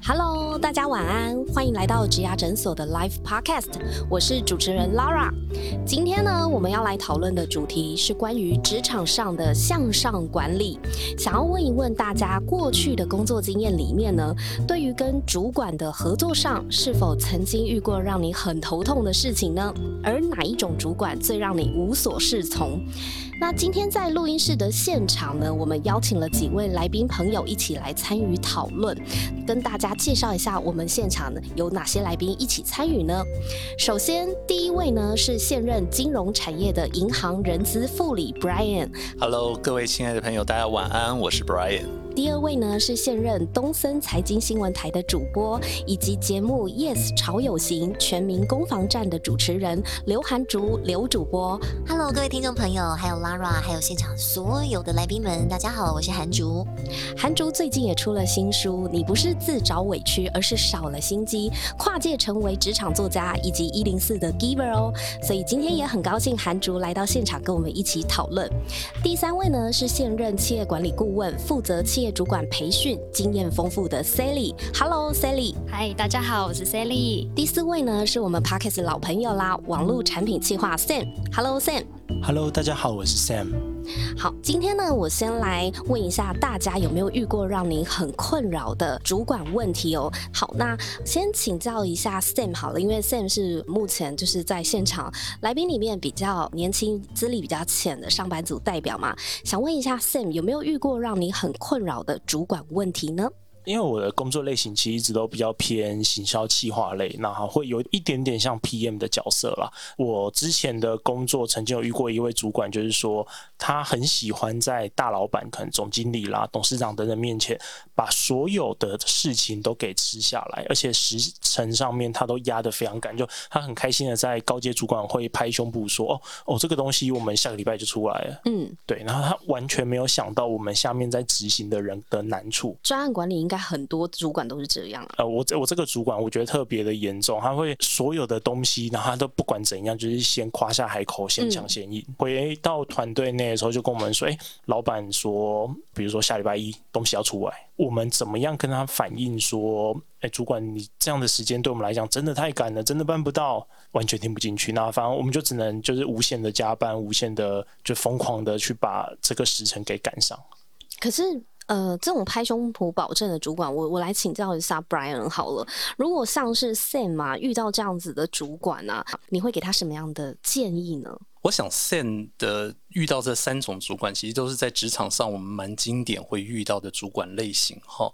Hello，大家晚安，欢迎来到植牙诊所的 Live Podcast，我是主持人 Laura。今天呢，我们要来讨论的主题是关于职场上的向上管理。想要问一问大家，过去的工作经验里面呢，对于跟主管的合作上，是否曾经遇过让你很头痛的事情呢？而哪一种主管最让你无所适从？那今天在录音室的现场呢，我们邀请了几位来宾朋友一起来参与讨论，跟大家介绍一下我们现场呢有哪些来宾一起参与呢？首先，第一位呢是现任金融产业的银行人资副理 Brian。Hello，各位亲爱的朋友，大家晚安，我是 Brian。第二位呢是现任东森财经新闻台的主播，以及节目 Yes 潮有型全民攻防战的主持人刘涵竹刘主播。Hello，各位听众朋友，还有 Lara，还有现场所有的来宾们，大家好，我是韩竹。韩竹最近也出了新书，你不是自找委屈，而是少了心机，跨界成为职场作家以及一零四的 Giver 哦。所以今天也很高兴韩竹来到现场跟我们一起讨论。第三位呢是现任企业管理顾问，负责企业主管培训经验丰富的 Sally。Hello Sally，嗨，大家好，我是 Sally。第四位呢是我们 Parkes 老朋友啦，网络产品企划 Sam。Hello Sam。Hello，大家好，我是 Sam。好，今天呢，我先来问一下大家有没有遇过让你很困扰的主管问题哦。好，那先请教一下 Sam 好了，因为 Sam 是目前就是在现场来宾里面比较年轻、资历比较浅的上班族代表嘛，想问一下 Sam 有没有遇过让你很困扰的主管问题呢？因为我的工作类型其实一直都比较偏行销企划类，那会有一点点像 PM 的角色啦。我之前的工作曾经有遇过一位主管，就是说他很喜欢在大老板、可能总经理啦、董事长等等面前，把所有的事情都给吃下来，而且时程上面他都压得非常赶，就他很开心的在高阶主管会拍胸部说：“哦哦，这个东西我们下个礼拜就出来了。”嗯，对。然后他完全没有想到我们下面在执行的人的难处。专案管理应。应该很多主管都是这样。呃，我我这个主管我觉得特别的严重，他会所有的东西，然后他都不管怎样，就是先夸下海口，先抢先赢。回到团队内的时候，就跟我们说：“哎，老板说，比如说下礼拜一东西要出来，我们怎么样跟他反映说？哎，主管，你这样的时间对我们来讲真的太赶了，真的办不到，完全听不进去。那反正我们就只能就是无限的加班，无限的就疯狂的去把这个时辰给赶上。可是。呃，这种拍胸脯保证的主管，我我来请教一下 Brian 好了。如果像是 Sam 啊，遇到这样子的主管呢，你会给他什么样的建议呢？我想 Sam 的。遇到这三种主管，其实都是在职场上我们蛮经典会遇到的主管类型哈。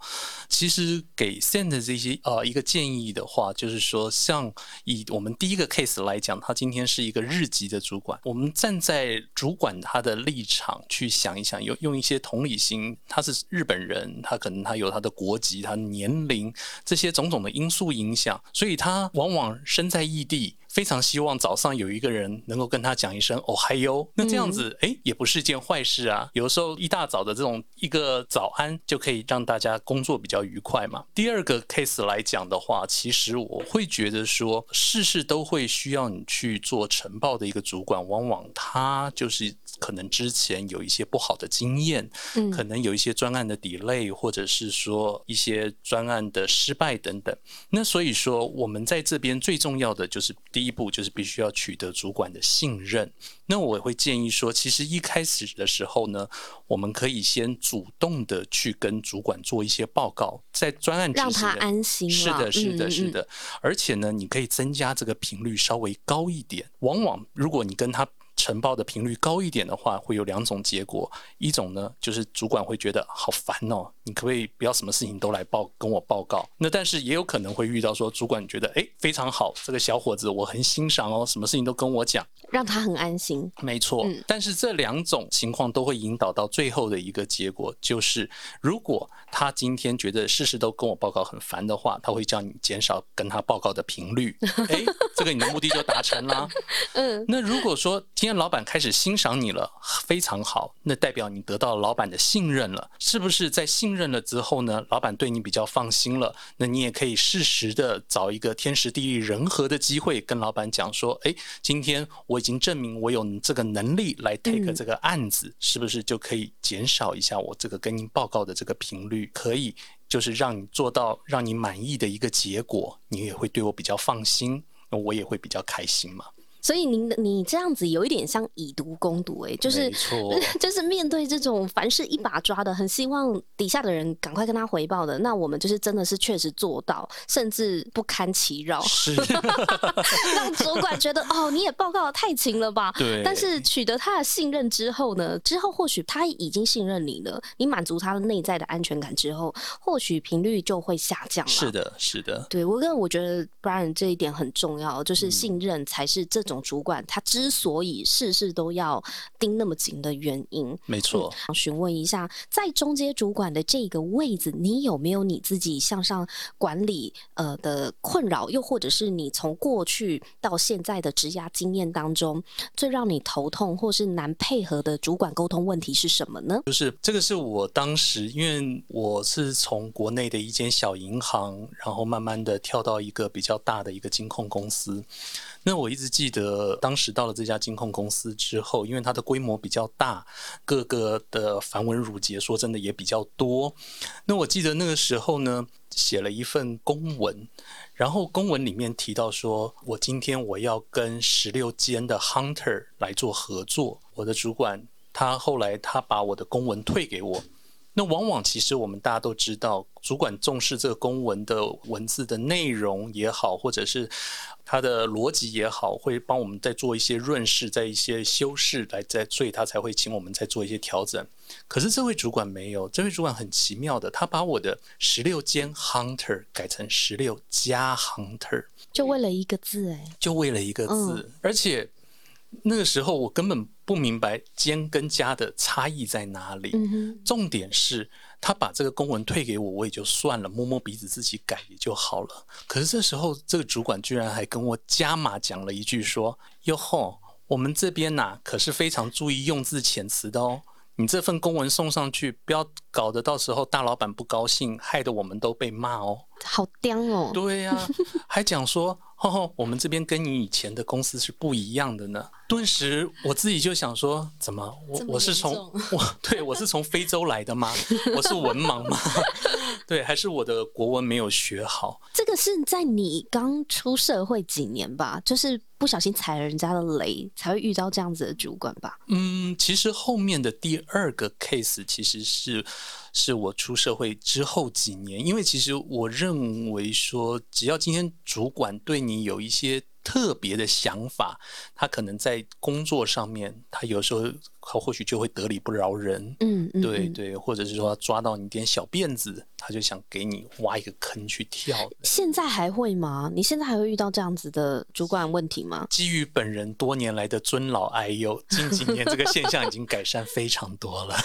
其实给 Send 这些呃一个建议的话，就是说，像以我们第一个 case 来讲，他今天是一个日籍的主管，我们站在主管他的立场去想一想，用用一些同理心，他是日本人，他可能他有他的国籍、他年龄这些种种的因素影响，所以他往往身在异地，非常希望早上有一个人能够跟他讲一声哦嗨哟，那这样子。哎，也不是件坏事啊。有的时候一大早的这种一个早安，就可以让大家工作比较愉快嘛。第二个 case 来讲的话，其实我会觉得说，事事都会需要你去做晨报的一个主管，往往他就是可能之前有一些不好的经验，嗯，可能有一些专案的 delay，或者是说一些专案的失败等等。那所以说，我们在这边最重要的就是第一步，就是必须要取得主管的信任。那我会建议说，其实一开始的时候呢，我们可以先主动的去跟主管做一些报告，在专案让他安心。是的，是的，是的。而且呢，你可以增加这个频率稍微高一点。往往如果你跟他晨报的频率高一点的话，会有两种结果。一种呢，就是主管会觉得好烦哦，你可不可以不要什么事情都来报跟我报告？那但是也有可能会遇到说，主管觉得哎非常好，这个小伙子我很欣赏哦，什么事情都跟我讲。让他很安心，没错。但是这两种情况都会引导到最后的一个结果，就是如果他今天觉得事事都跟我报告很烦的话，他会叫你减少跟他报告的频率。哎，这个你的目的就达成了。嗯，那如果说今天老板开始欣赏你了，非常好，那代表你得到老板的信任了，是不是？在信任了之后呢，老板对你比较放心了，那你也可以适时的找一个天时地利人和的机会，跟老板讲说，哎，今天我。已经证明我有这个能力来 take 这个案子，是不是就可以减少一下我这个跟您报告的这个频率？可以就是让你做到让你满意的一个结果，你也会对我比较放心，那我也会比较开心嘛。所以您的你这样子有一点像以毒攻毒，哎，就是 就是面对这种凡事一把抓的，很希望底下的人赶快跟他回报的，那我们就是真的是确实做到，甚至不堪其扰，是，让主管觉得哦，你也报告的太勤了吧？对。但是取得他的信任之后呢，之后或许他已经信任你了，你满足他的内在的安全感之后，或许频率就会下降了。是的，是的，对我跟我觉得 Brian 这一点很重要，嗯就是信任才是这种主管他之所以事事都要盯那么紧的原因。没错。想询问一下，在中阶主管的这个位置，你有没有你自己向上管理呃的困扰？又或者是你从过去到现在的职涯经验当中，最让你头痛或是难配合的主管沟通问题是什么呢？就是这个是我当时，因为我是从国内的一间小银行，然后慢慢的跳到一个比较大的一个金控公司。那我一直记得，当时到了这家金控公司之后，因为它的规模比较大，各个的繁文缛节，说真的也比较多。那我记得那个时候呢，写了一份公文，然后公文里面提到说，我今天我要跟十六间的 hunter 来做合作。我的主管他后来他把我的公文退给我。那往往其实我们大家都知道，主管重视这个公文的文字的内容也好，或者是它的逻辑也好，会帮我们再做一些润饰，在一些修饰来在，所以他才会请我们再做一些调整。可是这位主管没有，这位主管很奇妙的，他把我的十六间 hunter 改成十六加 hunter，就为了一个字，哎，就为了一个字，而且那个时候我根本不明白间跟加的差异在哪里。嗯，重点是他把这个公文退给我，我也就算了，摸摸鼻子自己改也就好了。可是这时候，这个主管居然还跟我加码讲了一句说：“哟吼，我们这边呐、可是非常注意用字遣词的哦。你这份公文送上去，不要搞得到时候大老板不高兴，害得我们都被骂哦。”好刁哦。对呀、还讲说，吼吼，我们这边跟你以前的公司是不一样的呢。顿时我自己就想说，怎么我么我是从我对我是从非洲来的吗？我是文盲吗？对，还是我的国文没有学好？这个是在你刚出社会几年吧，就是不小心踩了人家的雷，才会遇到这样子的主管吧？嗯，其实后面的第二个 case 其实是是我出社会之后几年，因为其实我认为说，只要今天主管对你有一些特别的想法，他可能在工作上面，他有时候他或许就会得理不饶人。嗯。对对，或者是说抓到你点小辫子，他就想给你挖一个坑去跳。现在还会吗？你现在还会遇到这样子的主管问题吗？基于本人多年来的尊老爱幼，近几年这个现象已经改善非常多了。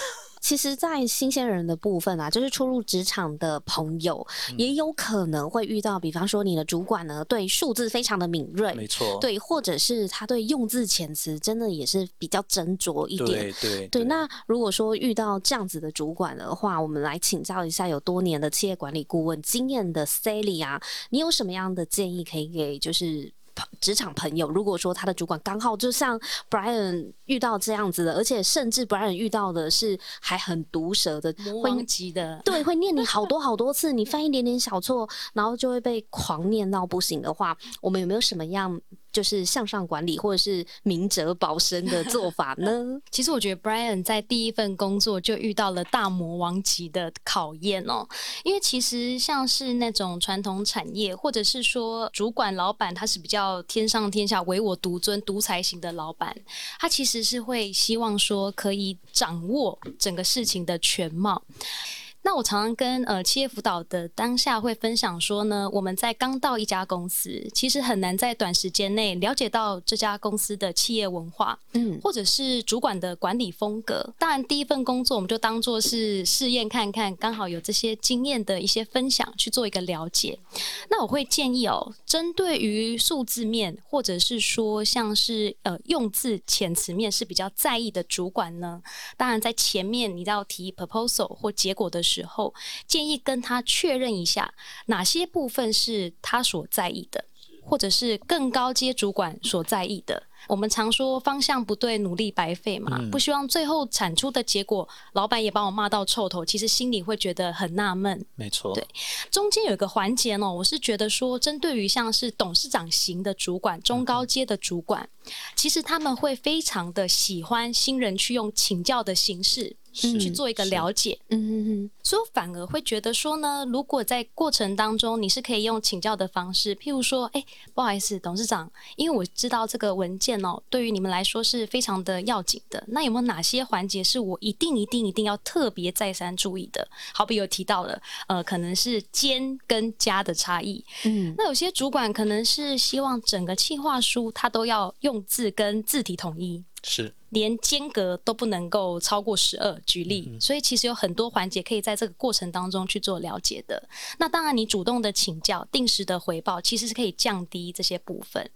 其实，在新鲜人的部分啊，就是初入职场的朋友，嗯也有可能会遇到，比方说你的主管呢，对数字非常的敏锐，没错，对，或者是他对用字遣词真的也是比较斟酌一点。对对对，那如果说遇到这样子的主管的话，我们来请教一下有多年的企业管理顾问经验的 Sally 啊，你有什么样的建议可以给就是朋职场朋友？如果说他的主管刚好就像 Brian 遇到这样子的，而且甚至 Brian 遇到的是还很毒舌的，会魔王级的，对，会念你好多好多次，你 犯一点点小错，然后就会被狂念到不行的话，我们有没有什么样就是向上管理或者是明哲保身的做法呢？其实我觉得 Brian 在第一份工作就遇到了大魔王级的考验哦，因为其实像是那种传统产业，或者是说主管老板他是比较天上天下、唯我独尊、独裁型的老板，他其实是会希望说可以掌握整个事情的全貌。那我常常跟呃企业辅导的当下会分享说呢，我们在刚到一家公司，其实很难在短时间内了解到这家公司的企业文化，嗯，或者是主管的管理风格。当然，第一份工作我们就当做是试验看看，刚好有这些经验的一些分享去做一个了解。那我会建议哦，针对于数字面，或者是说像是呃用字遣词面是比较在意的主管呢，当然在前面你要提 proposal 或结果的时候，建议跟他确认一下哪些部分是他所在意的。或者是更高阶主管所在意的，我们常说方向不对，努力白费嘛，不希望最后产出的结果，老板也把我骂到臭头，其实心里会觉得很纳闷。没错，对，中间有一个环节呢，我是觉得说，针对于像是董事长型的主管、中高阶的主管，其实他们会非常的喜欢新人去用请教的形式。去做一个了解，嗯嗯嗯，所以反而会觉得说呢，如果在过程当中你是可以用请教的方式，譬如说，哎，不好意思，董事长，因为我知道这个文件哦，对于你们来说是非常的要紧的，那有没有哪些环节是我一定一定一定要特别再三注意的？好比有提到了，呃，可能是间跟家的差异，嗯，那有些主管可能是希望整个企划书他都要用字跟字体统一。是，连间隔都不能够超过十二。举例，所以其实有很多环节可以在这个过程当中去做了解的。那当然，你主动的请教、定时的回报，其实是可以降低这些部分。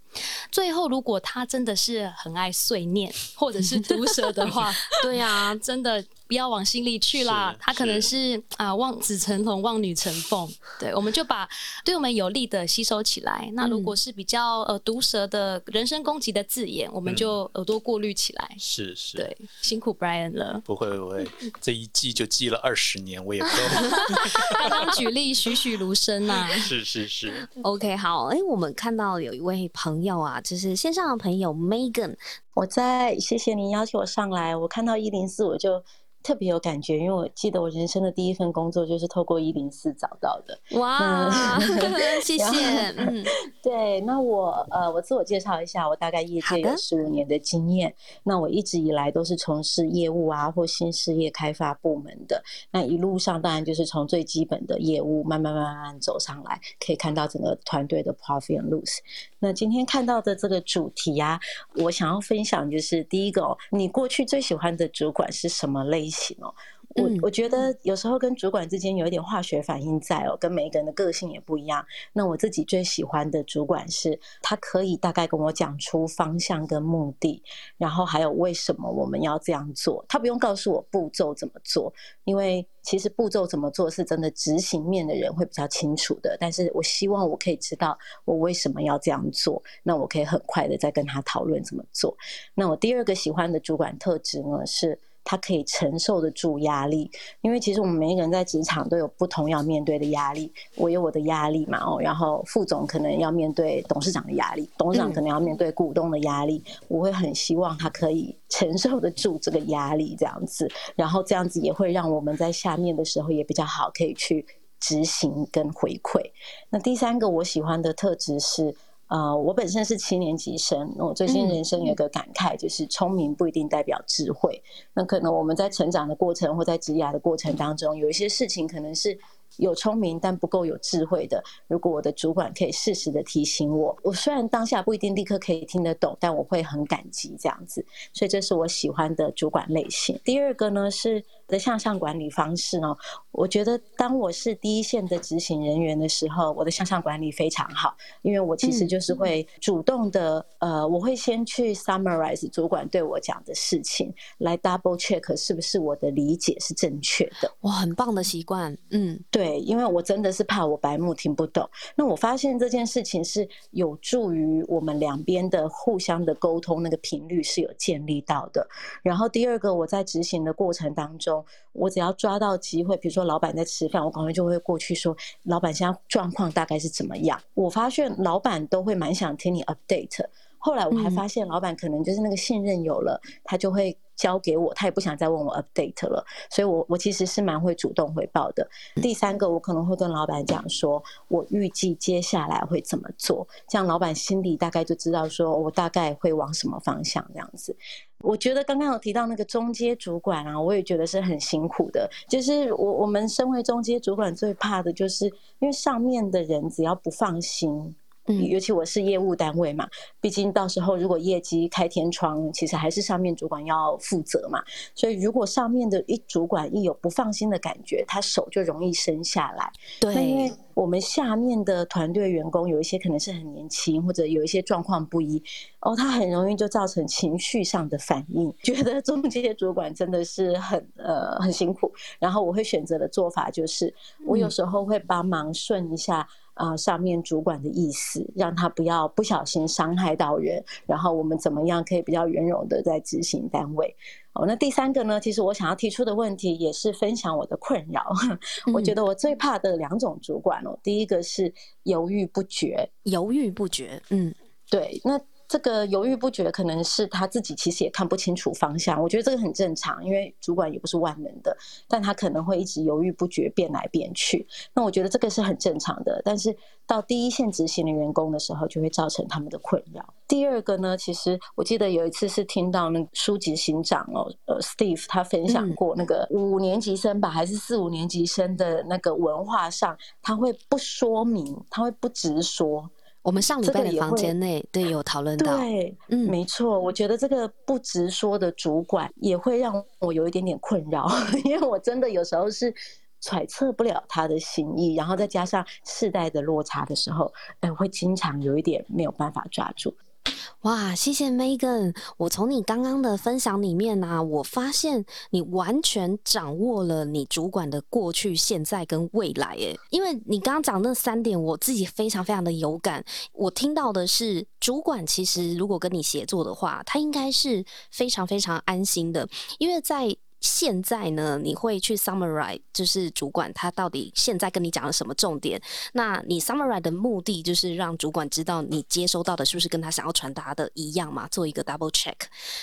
最后，如果他真的是很爱碎念或者是毒舌的话，对呀，真的。不要往心里去啦，他可能是啊望子成龙，望女成凤。对，我们就把对我们有利的吸收起来。那如果是比较呃毒舌的人身攻击的字眼，我们就耳朵过滤起来。是是，对，辛苦 Brian 了。不会不会，这一记就记了二十年，我也不。刚刚举例栩栩如生呐。是是是。OK，好，哎，我们看到有一位朋友啊，就是线上的朋友 Megan，我在谢谢您邀请我上来，我看到一零四我就。特别有感觉，因为我记得我人生的第一份工作就是透过一零四找到的。哇，谢谢。嗯，对，那我呃，我自我介绍一下，我大概业界有十五年的经验。那我一直以来都是从事业务啊或新事业开发部门的。那一路上当然就是从最基本的业务慢慢慢慢走上来，可以看到整个团队的 profit and loss。那今天看到的这个主题啊，我想要分享就是第一个，你过去最喜欢的主管是什么类型哦？我我觉得有时候跟主管之间有一点化学反应在哦，跟每一个人的个性也不一样。那我自己最喜欢的主管是，他可以大概跟我讲出方向跟目的，然后还有为什么我们要这样做。他不用告诉我步骤怎么做，因为其实步骤怎么做是真的执行面的人会比较清楚的。但是我希望我可以知道我为什么要这样做，那我可以很快的再跟他讨论怎么做。那我第二个喜欢的主管特质呢是。他可以承受得住压力，因为其实我们每一个人在职场都有不同要面对的压力。我有我的压力嘛，哦，然后副总可能要面对董事长的压力，董事长可能要面对股东的压力。我会很希望他可以承受得住这个压力，这样子，然后这样子也会让我们在下面的时候也比较好，可以去执行跟回馈。那第三个我喜欢的特质是。呃，我本身是七年级生，我最近人生有一个感慨，就是聪明不一定代表智慧。那可能我们在成长的过程或在职涯的过程当中，有一些事情可能是。有聪明但不够有智慧的，如果我的主管可以适时的提醒我，我虽然当下不一定立刻可以听得懂，但我会很感激这样子，所以这是我喜欢的主管类型。第二个呢是的向上管理方式哦，我觉得当我是第一线的执行人员的时候，我的向上管理非常好，因为我其实就是会主动的，呃，我会先去 summarize 主管对我讲的事情，来 double check 是不是我的理解是正确的。哇，很棒的习惯，嗯，对。对，因为我真的是怕我白目听不懂。那我发现这件事情是有助于我们两边的互相的沟通，那个频率是有建立到的。然后第二个，我在执行的过程当中，我只要抓到机会，比如说老板在吃饭，我可能就会过去说：“老板现在状况大概是怎么样？”我发现老板都会蛮想听你 update。后来我还发现，老板可能就是那个信任有了，他就会。交给我，他也不想再问我 update 了，所以我我其实是蛮会主动回报的。第三个，我可能会跟老板讲说，我预计接下来会怎么做，这样老板心里大概就知道说我大概会往什么方向这样子。我觉得刚刚有提到那个中阶主管啊，我也觉得是很辛苦的。就是我我们身为中阶主管，最怕的就是因为上面的人只要不放心。尤其我是业务单位嘛，毕竟到时候如果业绩开天窗，其实还是上面主管要负责嘛。所以如果上面的一主管一有不放心的感觉，他手就容易伸下来。对，那因为我们下面的团队员工有一些可能是很年轻，或者有一些状况不一，哦，他很容易就造成情绪上的反应，觉得中间主管真的是很呃很辛苦。然后我会选择的做法就是，我有时候会帮忙顺一下。啊上面主管的意思，让他不要不小心伤害到人，然后我们怎么样可以比较圆融的在执行单位。哦，那第三个呢？其实我想要提出的问题也是分享我的困扰。我觉得我最怕的两种主管哦，第一个是犹豫不决，犹豫不决，嗯，对，那。这个犹豫不决，可能是他自己其实也看不清楚方向。我觉得这个很正常，因为主管也不是万能的，但他可能会一直犹豫不决，变来变去。那我觉得这个是很正常的。但是到第一线执行的员工的时候，就会造成他们的困扰。第二个呢，其实我记得有一次是听到那个书籍行长哦，呃，Steve 他分享过那个五年级生吧，还是四五年级生的那个文化上，他会不说明，他会不直说。我们上礼拜的房间内对有讨论到，对，嗯，没错，我觉得这个不直说的主管也会让我有一点点困扰，因为我真的有时候是揣测不了他的心意，然后再加上世代的落差的时候，哎，会经常有一点没有办法抓住。哇，谢谢 Megan！我从你刚刚的分享里面呢，我发现你完全掌握了你主管的过去、现在跟未来。诶，因为你刚刚讲那三点，我自己非常非常的有感。我听到的是，主管其实如果跟你协作的话，他应该是非常非常安心的，因为在。现在呢，你会去 summarize，就是主管他到底现在跟你讲了什么重点？那你 summarize 的目的就是让主管知道你接收到的是不是跟他想要传达的一样嘛？做一个 double check，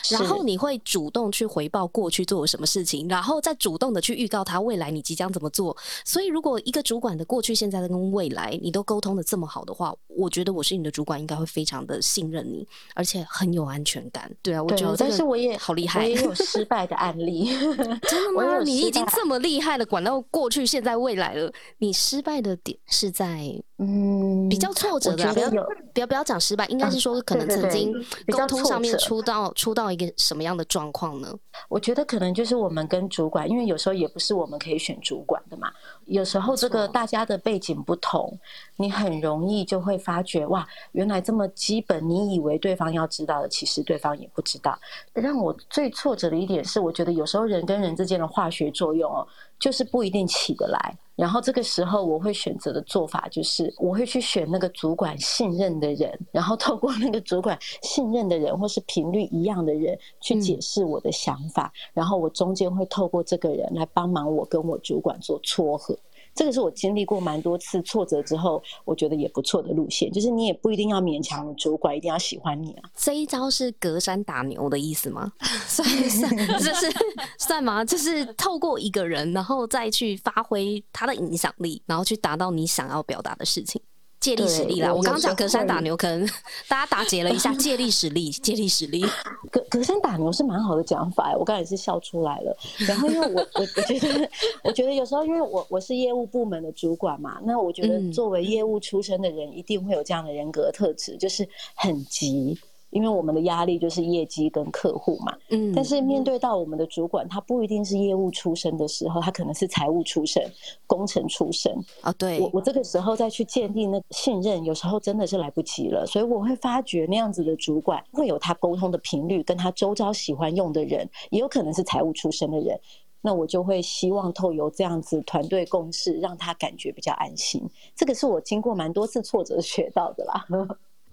然后你会主动去回报过去做了什么事情，然后再主动的去预告他未来你即将怎么做。所以，如果一个主管的过去、现在跟未来你都沟通的这么好的话，我觉得我是你的主管，应该会非常的信任你，而且很有安全感。对啊，我觉得但是我也好厉害，我也有失败的案例。真的吗？你已经这么厉害了，管到过去、现在、未来了。你失败的点是在嗯比较挫折的，不要不要不要讲失败，应该是说可能曾经沟通上面出到出到一个什么样的状况呢？我觉得可能就是我们跟主管，因为有时候也不是我们可以选主管的嘛。有时候这个大家的背景不同，你很容易就会发觉哇，原来这么基本，你以为对方要知道的，其实对方也不知道。让我最挫折的一点是，我觉得有时候人跟人之间的化学作用哦，就是不一定起得来。然后这个时候，我会选择的做法就是，我会去选那个主管信任的人，然后透过那个主管信任的人，或是频率一样的人，去解释我的想法。然后我中间会透过这个人来帮忙我跟我主管做撮合。这个是我经历过蛮多次挫折之后，我觉得也不错的路线，就是你也不一定要勉强主管一定要喜欢你啊。这一招是隔山打牛的意思吗？算算，这是算吗？就是透过一个人，然后再去发挥他的影响力，然后去达到你想要表达的事情。借力使力啦！我刚刚讲隔山打牛，可能 大家打结了一下。借力使力，借力使力。隔隔山打牛是蛮好的讲法，我刚才是笑出来了。然后因为我我我觉得，我觉得有时候因为我我是业务部门的主管嘛，那我觉得作为业务出身的人，一定会有这样的人格特质，就是很急。因为我们的压力就是业绩跟客户嘛，嗯，但是面对到我们的主管，他不一定是业务出身的时候，他可能是财务出身、工程出身啊。对，我我这个时候再去建立那信任，有时候真的是来不及了。所以我会发觉那样子的主管会有他沟通的频率，跟他周遭喜欢用的人，也有可能是财务出身的人。那我就会希望透由这样子团队共事，让他感觉比较安心。这个是我经过蛮多次挫折学到的啦。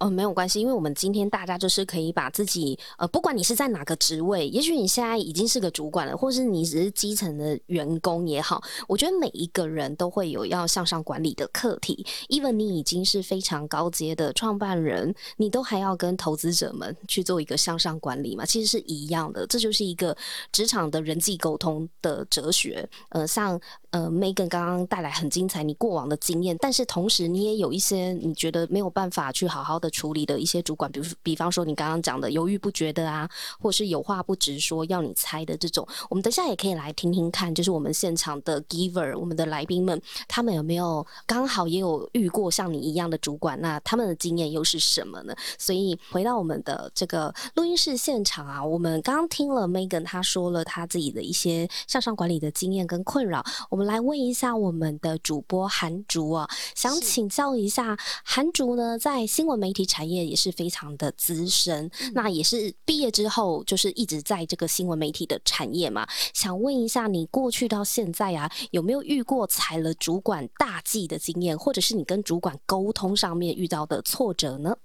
哦，没有关系，因为我们今天大家就是可以把自己，呃，不管你是在哪个职位，也许你现在已经是个主管了，或是你只是基层的员工也好，我觉得每一个人都会有要向上管理的课题。even 你已经是非常高阶的创办人，你都还要跟投资者们去做一个向上管理嘛，其实是一样的，这就是一个职场的人际沟通的哲学。呃，像呃 Megan 刚刚带来很精彩你过往的经验，但是同时你也有一些你觉得没有办法去好好的。处理的一些主管，比如比方说你刚刚讲的犹豫不决的啊，或是有话不直说要你猜的这种，我们等下也可以来听听看，就是我们现场的 giver，我们的来宾们，他们有没有刚好也有遇过像你一样的主管？那他们的经验又是什么呢？所以回到我们的这个录音室现场啊，我们刚刚听了 Megan 他说了他自己的一些向上管理的经验跟困扰，我们来问一下我们的主播韩竹啊，想请教一下韩竹呢，在新闻媒媒体产业也是非常的资深，那也是毕业之后就是一直在这个新闻媒体的产业嘛。想问一下，你过去到现在啊，有没有遇过踩了主管大忌的经验，或者是你跟主管沟通上面遇到的挫折呢？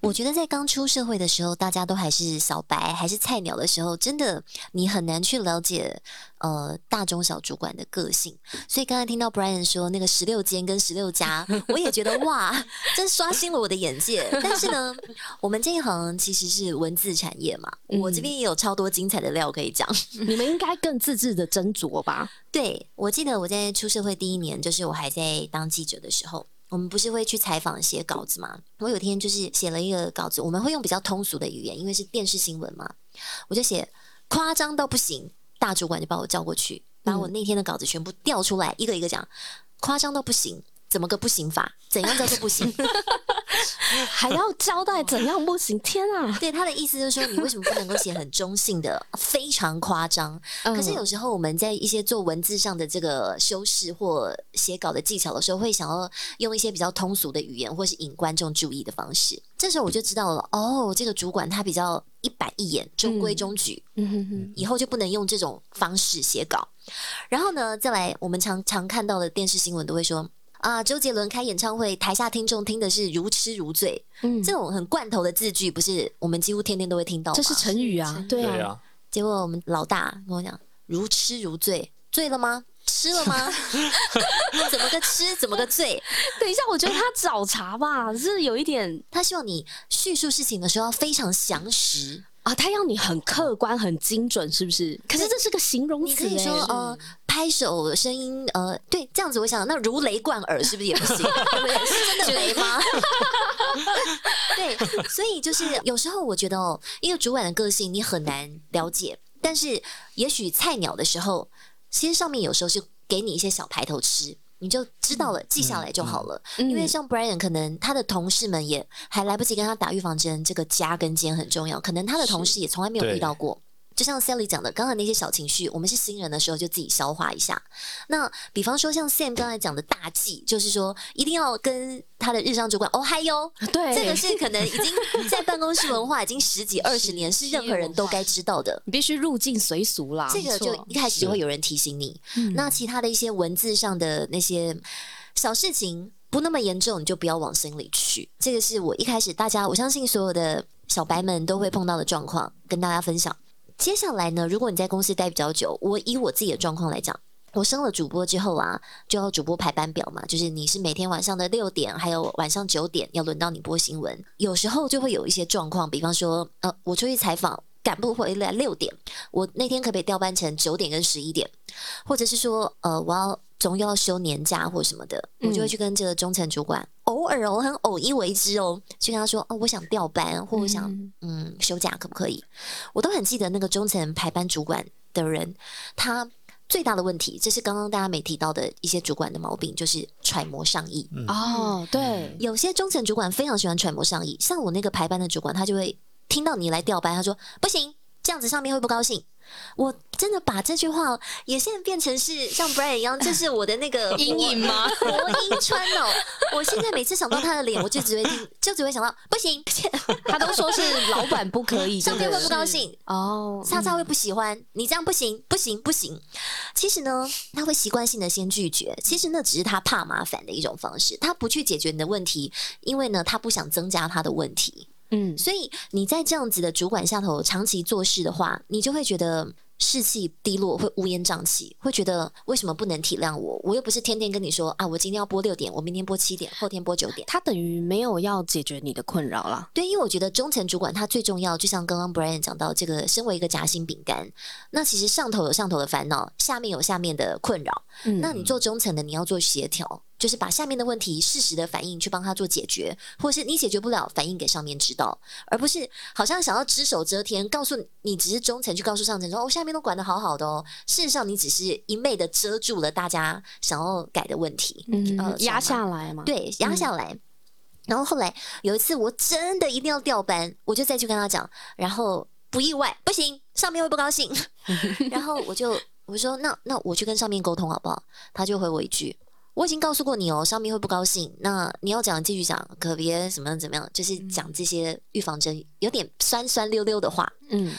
我觉得在刚出社会的时候，大家都还是小白，还是菜鸟的时候，真的你很难去了解呃大中小主管的个性。所以刚才听到 Brian 说那个十六间跟十六家，我也觉得哇，真刷新了我的眼界。但是呢，我们这一行其实是文字产业嘛，我这边也有超多精彩的料可以讲。你们应该更自制的斟酌吧？对，我记得我在出社会第一年，就是我还在当记者的时候。我们不是会去采访写稿子吗？我有天就是写了一个稿子，我们会用比较通俗的语言，因为是电视新闻嘛。我就写夸张到不行，大主管就把我叫过去，把我那天的稿子全部调出来，一个一个讲，夸张到不行。怎么个不行法？怎样叫做不行？还要交代怎样不行？天啊！对他的意思就是说，你为什么不能够写很中性的、非常夸张？可是有时候我们在一些做文字上的这个修饰或写稿的技巧的时候，会想要用一些比较通俗的语言，或是引观众注意的方式。这时候我就知道了，哦，这个主管他比较一板一眼、中规中矩。嗯哼哼，以后就不能用这种方式写稿。然后呢，再来我们常常看到的电视新闻都会说。啊，周杰伦开演唱会，台下听众听的是如痴如醉。嗯，这种很罐头的字句，不是我们几乎天天都会听到吗？这是成语啊，对啊。结果我们老大跟我讲，如痴如醉，醉了吗？吃了吗？怎么个吃？怎么个醉？等一下，我觉得他找茬吧，是有一点，他希望你叙述事情的时候要非常详实。啊，他要你很客观、很精准，是不是？可是这是个形容词，你可以说呃，拍手声音，呃，对，这样子我想，那如雷贯耳是不是也不行？对 不对？是真的雷吗？对，所以就是有时候我觉得哦，一个主管的个性你很难了解，但是也许菜鸟的时候，其实上面有时候是给你一些小排头吃。你就知道了，记下来就好了。因为像 Brian，可能他的同事们也还来不及跟他打预防针，这个加跟肩很重要。可能他的同事也从来没有遇到过。就像 Sally 讲的，刚才那些小情绪，我们是新人的时候就自己消化一下。那比方说像 Sam 刚才讲的大忌，就是说一定要跟他的日常主管哦嗨哟，对，这个是可能已经 在办公室文化已经十几二十年，是任何人都该知道的，你必须入境随俗啦。这个就一开始就会有人提醒你。那其他的一些文字上的那些小事情不那么严重，你就不要往心里去。这个是我一开始大家我相信所有的小白们都会碰到的状况，跟大家分享。接下来呢？如果你在公司待比较久，我以我自己的状况来讲，我升了主播之后啊，就要主播排班表嘛，就是你是每天晚上的六点，还有晚上九点要轮到你播新闻。有时候就会有一些状况，比方说，呃，我出去采访赶不回来六点，我那天可不可以调班成九点跟十一点？或者是说，呃，我要。总要休年假或什么的，我就会去跟这个中层主管，偶尔哦，很偶一为之哦，去跟他说哦，我想调班，或我想嗯休假，可不可以？我都很记得那个中层排班主管的人，他最大的问题，这是刚刚大家没提到的一些主管的毛病，就是揣摩上意。哦，对，有些中层主管非常喜欢揣摩上意，像我那个排班的主管，他就会听到你来调班，他说不行，这样子上面会不高兴。我真的把这句话也现在变成是像 Brian 一样，这是我的那个 阴影吗？魔音穿哦！我现在每次想到他的脸，我就只会听，就只会想到不行。他都说是老板不可以，上面会不高兴哦，叉叉会不喜欢你这样不行，不行，不行。其实呢，他会习惯性的先拒绝，其实那只是他怕麻烦的一种方式，他不去解决你的问题，因为呢，他不想增加他的问题。嗯，所以你在这样子的主管下头长期做事的话，你就会觉得。士气低落，会乌烟瘴气，会觉得为什么不能体谅我？我又不是天天跟你说啊，我今天要播六点，我明天播七点，后天播九点。他等于没有要解决你的困扰了。对，因为我觉得中层主管他最重要，就像刚刚 Brian 讲到，这个身为一个夹心饼干，那其实上头有上头的烦恼，下面有下面的困扰。嗯，那你做中层的，你要做协调。就是把下面的问题适时的反应去帮他做解决，或是你解决不了，反应给上面知道，而不是好像想要只手遮天，告诉你只是中层去告诉上层说，哦，下面都管得好好的哦。事实上，你只是一昧的遮住了大家想要改的问题，嗯，压下来嘛，对，压下来。然后后来有一次，我真的一定要调班，我就再去跟他讲，然后不意外，不行，上面会不高兴。然后我就我说，那那我去跟上面沟通好不好？他就回我一句。我已经告诉过你哦，上面会不高兴。那你要讲继续讲，可别什么样怎么样，就是讲这些预防针，有点酸酸溜溜的话。嗯，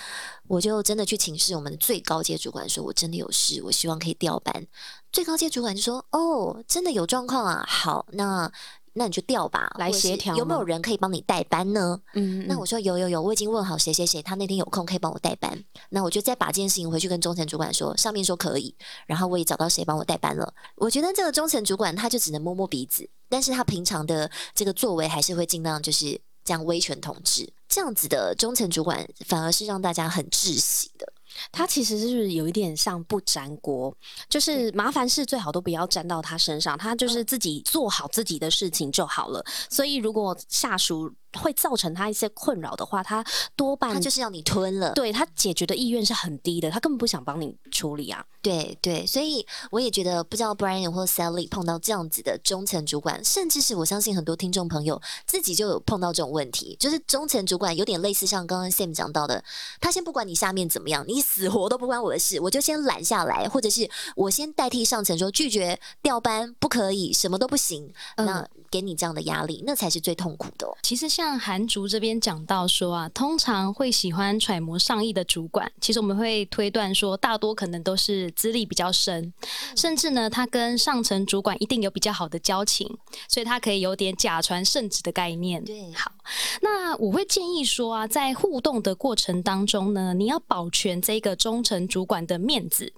我就真的去请示我们的最高阶主管，说我真的有事，我希望可以调班。最高阶主管就说：“哦，真的有状况啊，好，那。”那你就调吧，来协调。有没有人可以帮你代班呢？嗯，那我说有有有，我已经问好谁谁谁，他那天有空可以帮我代班。那我就再把这件事情回去跟中层主管说，上面说可以，然后我也找到谁帮我代班了。我觉得这个中层主管他就只能摸摸鼻子，但是他平常的这个作为还是会尽量就是这样威权统治。这样子的中层主管反而是让大家很窒息的。他其实是有一点像不粘锅，就是麻烦事最好都不要粘到他身上，他就是自己做好自己的事情就好了。所以如果下属。会造成他一些困扰的话，他多半他就是要你吞了。对他解决的意愿是很低的，他根本不想帮你处理啊。对对，所以我也觉得，不知道 Brian 或 Sally 碰到这样子的中层主管，甚至是我相信很多听众朋友自己就有碰到这种问题，就是中层主管有点类似像刚刚 Sam 讲到的，他先不管你下面怎么样，你死活都不关我的事，我就先揽下来，或者是我先代替上层说拒绝调班，不可以，什么都不行。那给你这样的压力，那才是最痛苦的。其实像韩竹这边讲到说啊，通常会喜欢揣摩上意的主管，其实我们会推断说，大多可能都是资历比较深，甚至呢，他跟上层主管一定有比较好的交情，所以他可以有点假传圣旨的概念。对，好，那我会建议说啊，在互动的过程当中呢，你要保全这个中层主管的面子。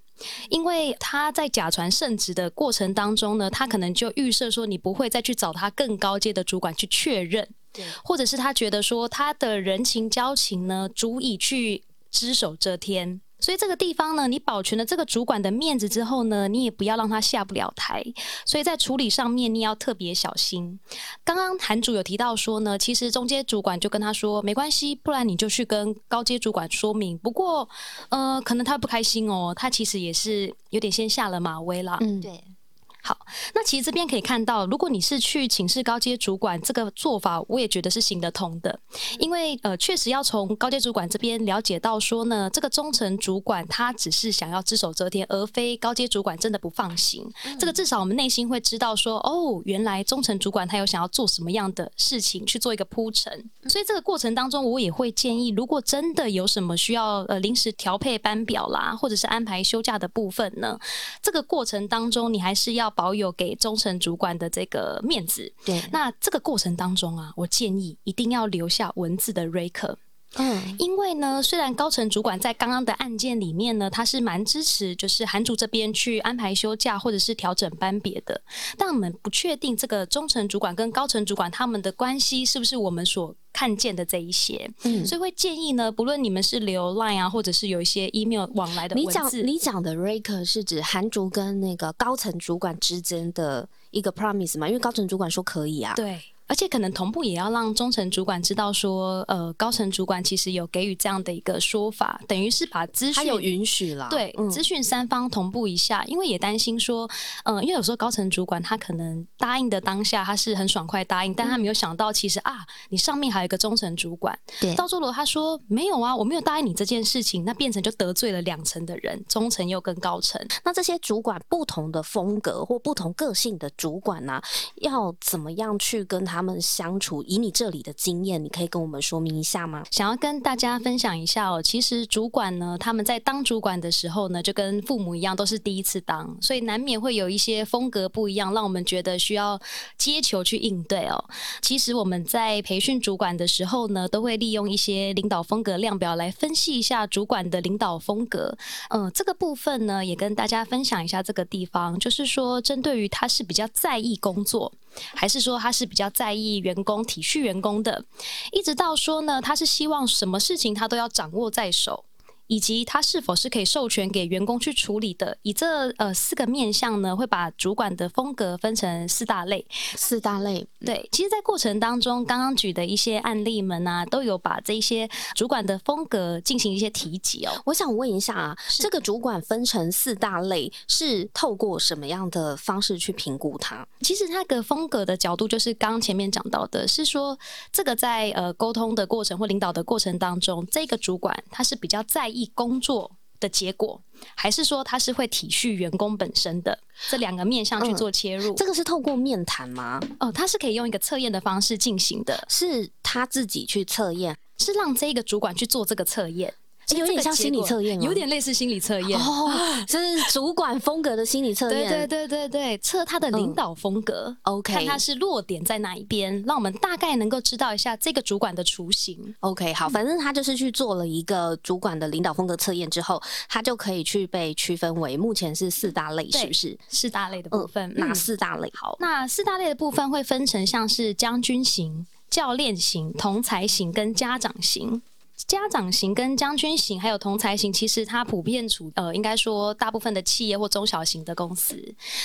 因为他在假传圣旨的过程当中呢，他可能就预设说你不会再去找他更高阶的主管去确认，对，或者是他觉得说他的人情交情呢，足以去只手遮天。所以这个地方呢，你保全了这个主管的面子之后呢，你也不要让他下不了台。所以在处理上面，你要特别小心。刚刚韩主有提到说呢，其实中间主管就跟他说没关系，不然你就去跟高阶主管说明。不过，呃，可能他不开心哦，他其实也是有点先下了马威了。嗯，对。好，那其实这边可以看到，如果你是去请示高阶主管，这个做法我也觉得是行得通的，因为呃，确实要从高阶主管这边了解到说呢，这个中层主管他只是想要只手遮天，而非高阶主管真的不放心。这个至少我们内心会知道说，哦，原来中层主管他有想要做什么样的事情去做一个铺陈。所以这个过程当中，我也会建议，如果真的有什么需要呃临时调配班表啦，或者是安排休假的部分呢，这个过程当中你还是要。保有给中层主管的这个面子，对。那这个过程当中啊，我建议一定要留下文字的 record。嗯，因为呢，虽然高层主管在刚刚的案件里面呢，他是蛮支持，就是韩主这边去安排休假或者是调整班别的，但我们不确定这个中层主管跟高层主管他们的关系是不是我们所看见的这一些，嗯，所以会建议呢，不论你们是留 line 啊，或者是有一些 email 往来的你讲你讲的 raker 是指韩主跟那个高层主管之间的一个 promise 嘛？因为高层主管说可以啊，对。而且可能同步也要让中层主管知道说，呃，高层主管其实有给予这样的一个说法，等于是把资讯他有允许了，对，资讯三方同步一下，因为也担心说，嗯，因为有时候高层主管他可能答应的当下他是很爽快答应，但他没有想到其实啊，你上面还有一个中层主管，对，到最后他说没有啊，我没有答应你这件事情，那变成就得罪了两层的人，中层又跟高层，那这些主管不同的风格或不同个性的主管呢，要怎么样去跟他他们相处？以你这里的经验，你可以跟我们说明一下吗？想要跟大家分享一下哦。其实主管呢，他们在当主管的时候呢，就跟父母一样，都是第一次当，所以难免会有一些风格不一样，让我们觉得需要接球去应对哦。其实我们在培训主管的时候呢，都会利用一些领导风格量表来分析一下主管的领导风格。嗯，这个部分呢，也跟大家分享一下这个地方，就是说针对于他是比较在意工作，还是说他是比较在意员工。体恤员工的，一直到说呢，他是希望什么事情他都要掌握在手。以及他是否是可以授权给员工去处理的？以这呃四个面向呢，会把主管的风格分成四大类。四大类，对。其实，在过程当中，刚刚举的一些案例们啊，都有把这些主管的风格进行一些提及哦。我想问一下啊，这个主管分成四大类，是透过什么样的方式去评估他？其实，那个风格的角度，就是刚刚前面讲到的，是说这个在呃沟通的过程或领导的过程当中，这个主管他是比较在意。工作的结果，还是说他是会体恤员工本身的这两个面向去做切入？这个是透过面谈吗？哦，他是可以用一个测验的方式进行的，是他自己去测验，是让这个主管去做这个测验。有点像心理测验，有点类似心理测验哦，是主管风格的心理测验。对对对对对，测他的领导风格，OK，看他是弱点在哪一边，让我们大概能够知道一下这个主管的雏形。OK，好，反正他就是去做了一个主管的领导风格测验之后，他就可以去被区分为目前是四大类，是不是？四大类的部分，哪四大类？好，那四大类的部分会分成像是将军型、教练型、同才型跟家长型。家长型、跟将军型还有同才型，其实它普遍处呃，应该说大部分的企业或中小型的公司。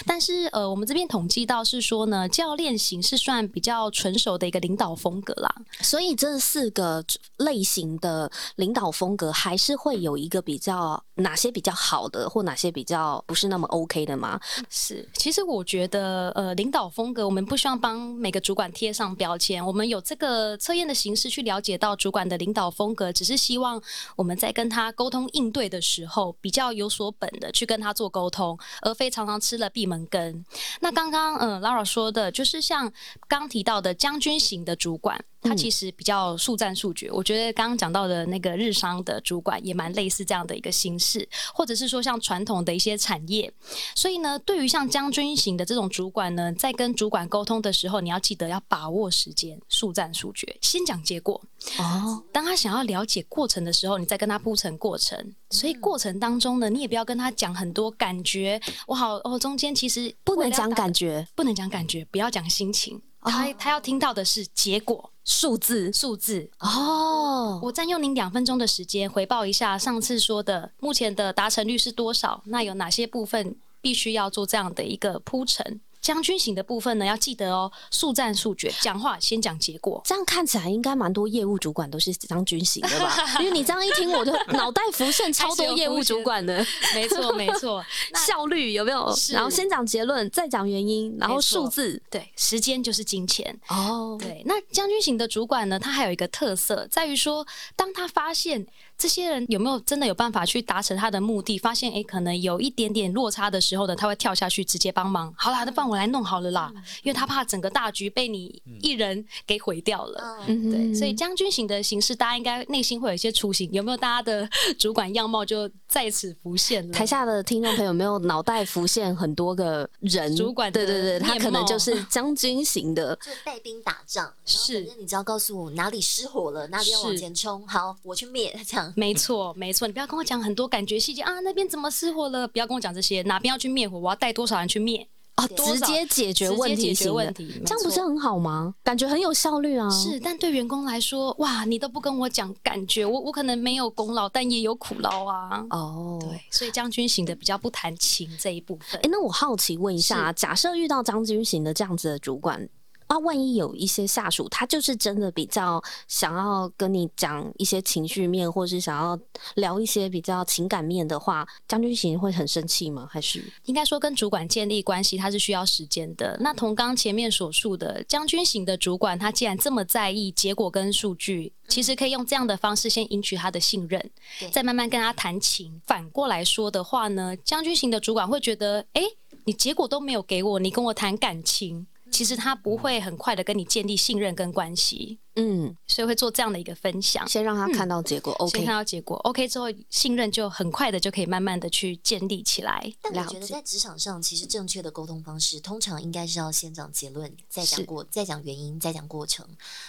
但是呃，我们这边统计到是说呢，教练型是算比较纯熟的一个领导风格啦。所以这四个类型的领导风格，还是会有一个比较哪些比较好的，或哪些比较不是那么 OK 的吗？是，其实我觉得呃，领导风格我们不需要帮每个主管贴上标签，我们有这个测验的形式去了解到主管的领导风格。只是希望我们在跟他沟通应对的时候，比较有所本的去跟他做沟通，而非常常吃了闭门羹。那刚刚嗯，Laura 说的，就是像刚提到的将军型的主管。他其实比较速战速决，我觉得刚刚讲到的那个日商的主管也蛮类似这样的一个形式，或者是说像传统的一些产业。所以呢，对于像将军型的这种主管呢，在跟主管沟通的时候，你要记得要把握时间，速战速决，先讲结果。哦，当他想要了解过程的时候，你再跟他铺陈过程。所以过程当中呢，你也不要跟他讲很多感觉。我好哦，中间其实不能讲感觉，不能讲感觉，不要讲心情。他他要听到的是结果。数字，数字哦！我占用您两分钟的时间，回报一下上次说的目前的达成率是多少？那有哪些部分必须要做这样的一个铺陈？将军型的部分呢，要记得哦，速战速决，讲话先讲结果。这样看起来应该蛮多业务主管都是将军型的吧？因为你这样一听，我就脑袋浮现超多业务主管的。没错，没错，效率有没有？然后先讲结论，再讲原因，然后数字。对，时间就是金钱。哦，对。那将军型的主管呢，他还有一个特色，在于说，当他发现。这些人有没有真的有办法去达成他的目的？发现哎，可能有一点点落差的时候呢，他会跳下去直接帮忙。好啦，那帮我来弄好了啦，因为他怕整个大局被你一人给毁掉了。对，所以将军型的形式，大家应该内心会有一些雏形。有没有大家的主管样貌就在此浮现了？台下的听众朋友，没有脑袋浮现很多个人？主管对对对，他可能就是将军型的，就带兵打仗。是，你只要告诉我哪里失火了，哪里要往前冲，好，我去灭这样。没错，没错，你不要跟我讲很多感觉细节啊，那边怎么失火了？不要跟我讲这些，哪边要去灭火，我要带多少人去灭啊？直接解决问题，解决问题，这样不是很好吗？感觉很有效率啊。是，但对员工来说，哇，你都不跟我讲感觉，我我可能没有功劳，但也有苦劳啊。哦，对，所以将军型的比较不谈情这一部分。哎，那我好奇问一下，假设遇到将军型的这样子的主管。啊，万一有一些下属，他就是真的比较想要跟你讲一些情绪面，或是想要聊一些比较情感面的话，将军型会很生气吗？还是应该说跟主管建立关系，他是需要时间的。那同刚前面所述的将军型的主管，他既然这么在意结果跟数据，其实可以用这样的方式先赢取他的信任，再慢慢跟他谈情。反过来说的话呢，将军型的主管会觉得，哎，你结果都没有给我，你跟我谈感情。其实他不会很快的跟你建立信任跟关系，嗯，所以会做这样的一个分享，先让他看到结果，OK，看到结果，OK 之后，信任就很快的就可以慢慢的去建立起来。但我觉得在职场上，其实正确的沟通方式，通常应该是要先讲结论，再讲过，再讲原因，再讲过程。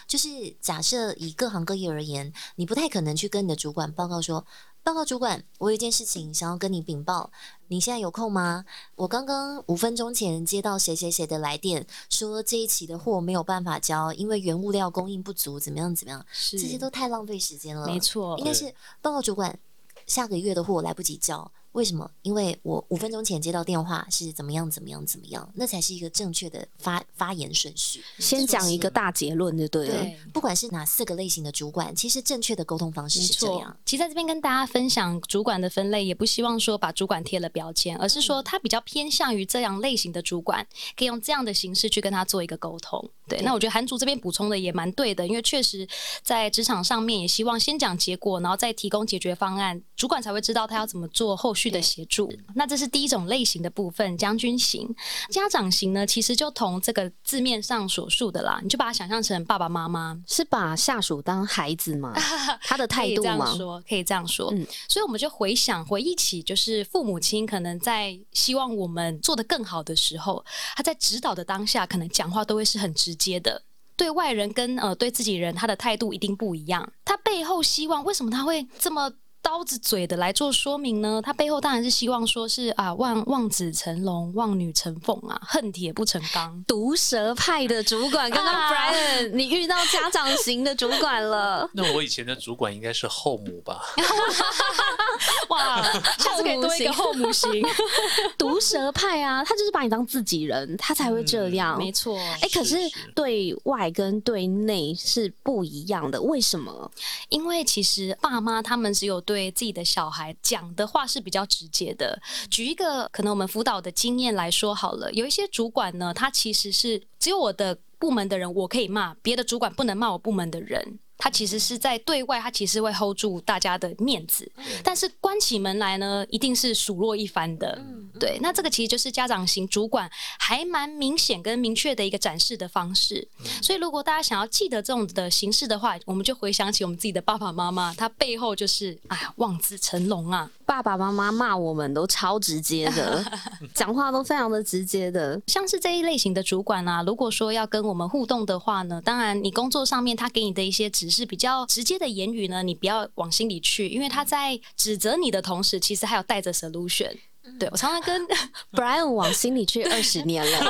就是假设以各行各业而言，你不太可能去跟你的主管报告说。报告主管，我有一件事情想要跟你禀报，你现在有空吗？我刚刚五分钟前接到谁谁谁的来电，说这一期的货没有办法交，因为原物料供应不足，怎么样怎么样？这些都太浪费时间了。没错，应该是报告主管，下个月的货来不及交。为什么？因为我五分钟前接到电话是怎么样怎么样怎么样，那才是一个正确的发发言顺序。先讲一个大结论就对了。对，不管是哪四个类型的主管，其实正确的沟通方式是这样。其实在这边跟大家分享主管的分类，也不希望说把主管贴了标签，而是说他比较偏向于这样类型的主管，可以用这样的形式去跟他做一个沟通。对，那我觉得韩竹这边补充的也蛮对的，因为确实在职场上面也希望先讲结果，然后再提供解决方案，主管才会知道他要怎么做后续的协助。那这是第一种类型的部分，将军型、家长型呢，其实就同这个字面上所述的啦，你就把它想象成爸爸妈妈，是把下属当孩子吗？他的 态度吗？说可以这样说，嗯，所以我们就回想回忆起，就是父母亲可能在希望我们做得更好的时候，他在指导的当下，可能讲话都会是很直接的，对外人跟呃对自己人，他的态度一定不一样。他背后希望为什么他会这么？刀子嘴的来做说明呢？他背后当然是希望说是啊，望望子成龙，望女成凤啊，恨铁不成钢。毒舌派的主管，刚刚 Brian，你遇到家长型的主管了。那我以前的主管应该是后母吧？哇，下次可以多一个后母型。毒舌派啊，他就是把你当自己人，他才会这样。没错。哎，可是对外跟对内是不一样的，为什么？因为其实爸妈他们只有对。对自己的小孩讲的话是比较直接的。举一个可能我们辅导的经验来说好了，有一些主管呢，他其实是只有我的部门的人我可以骂，别的主管不能骂我部门的人。他其实是在对外，他其实会 hold 住大家的面子，但是关起门来呢，一定是数落一番的。对，那这个其实就是家长型主管还蛮明显跟明确的一个展示的方式。所以，如果大家想要记得这种的形式的话，我们就回想起我们自己的爸爸妈妈，他背后就是哎呀，望子成龙啊！爸爸妈妈骂我们都超直接的，讲话都非常的直接的。像是这一类型的主管啊，如果说要跟我们互动的话呢，当然你工作上面他给你的一些指。只是比较直接的言语呢，你不要往心里去，因为他在指责你的同时，其实还有带着 solution。对，我常常跟 Brian 往心里去二十年了，